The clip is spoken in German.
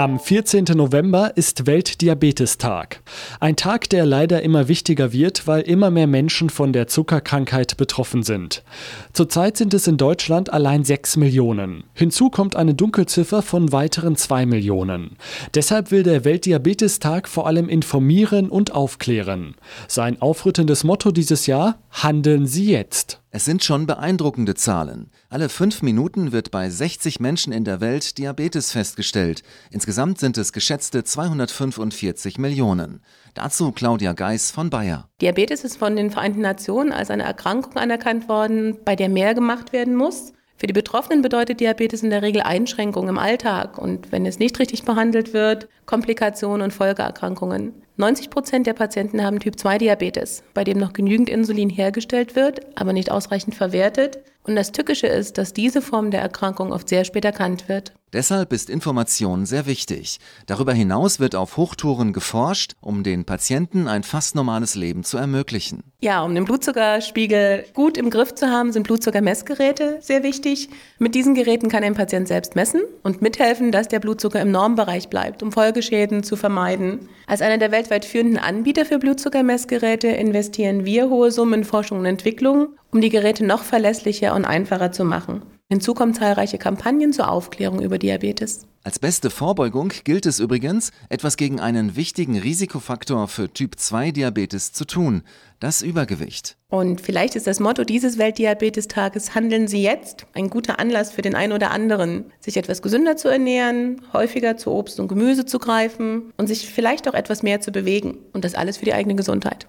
Am 14. November ist Weltdiabetestag. Ein Tag, der leider immer wichtiger wird, weil immer mehr Menschen von der Zuckerkrankheit betroffen sind. Zurzeit sind es in Deutschland allein 6 Millionen. Hinzu kommt eine Dunkelziffer von weiteren 2 Millionen. Deshalb will der Weltdiabetestag vor allem informieren und aufklären. Sein aufrüttendes Motto dieses Jahr: Handeln Sie jetzt. Es sind schon beeindruckende Zahlen. Alle fünf Minuten wird bei 60 Menschen in der Welt Diabetes festgestellt. Insgesamt sind es geschätzte 245 Millionen. Dazu Claudia Geis von Bayer. Diabetes ist von den Vereinten Nationen als eine Erkrankung anerkannt worden, bei der mehr gemacht werden muss. Für die Betroffenen bedeutet Diabetes in der Regel Einschränkungen im Alltag und wenn es nicht richtig behandelt wird, Komplikationen und Folgeerkrankungen. 90 Prozent der Patienten haben Typ-2-Diabetes, bei dem noch genügend Insulin hergestellt wird, aber nicht ausreichend verwertet. Und das Tückische ist, dass diese Form der Erkrankung oft sehr spät erkannt wird. Deshalb ist Information sehr wichtig. Darüber hinaus wird auf Hochtouren geforscht, um den Patienten ein fast normales Leben zu ermöglichen. Ja, um den Blutzuckerspiegel gut im Griff zu haben, sind Blutzuckermessgeräte sehr wichtig. Mit diesen Geräten kann ein Patient selbst messen und mithelfen, dass der Blutzucker im Normbereich bleibt, um Folgeschäden zu vermeiden. Als einer der weltweit führenden Anbieter für Blutzuckermessgeräte investieren wir hohe Summen in Forschung und Entwicklung, um die Geräte noch verlässlicher und einfacher zu machen. Hinzu kommen zahlreiche Kampagnen zur Aufklärung über Diabetes. Als beste Vorbeugung gilt es übrigens, etwas gegen einen wichtigen Risikofaktor für Typ-2-Diabetes zu tun, das Übergewicht. Und vielleicht ist das Motto dieses Weltdiabetestages Handeln Sie jetzt ein guter Anlass für den einen oder anderen, sich etwas gesünder zu ernähren, häufiger zu Obst und Gemüse zu greifen und sich vielleicht auch etwas mehr zu bewegen. Und das alles für die eigene Gesundheit.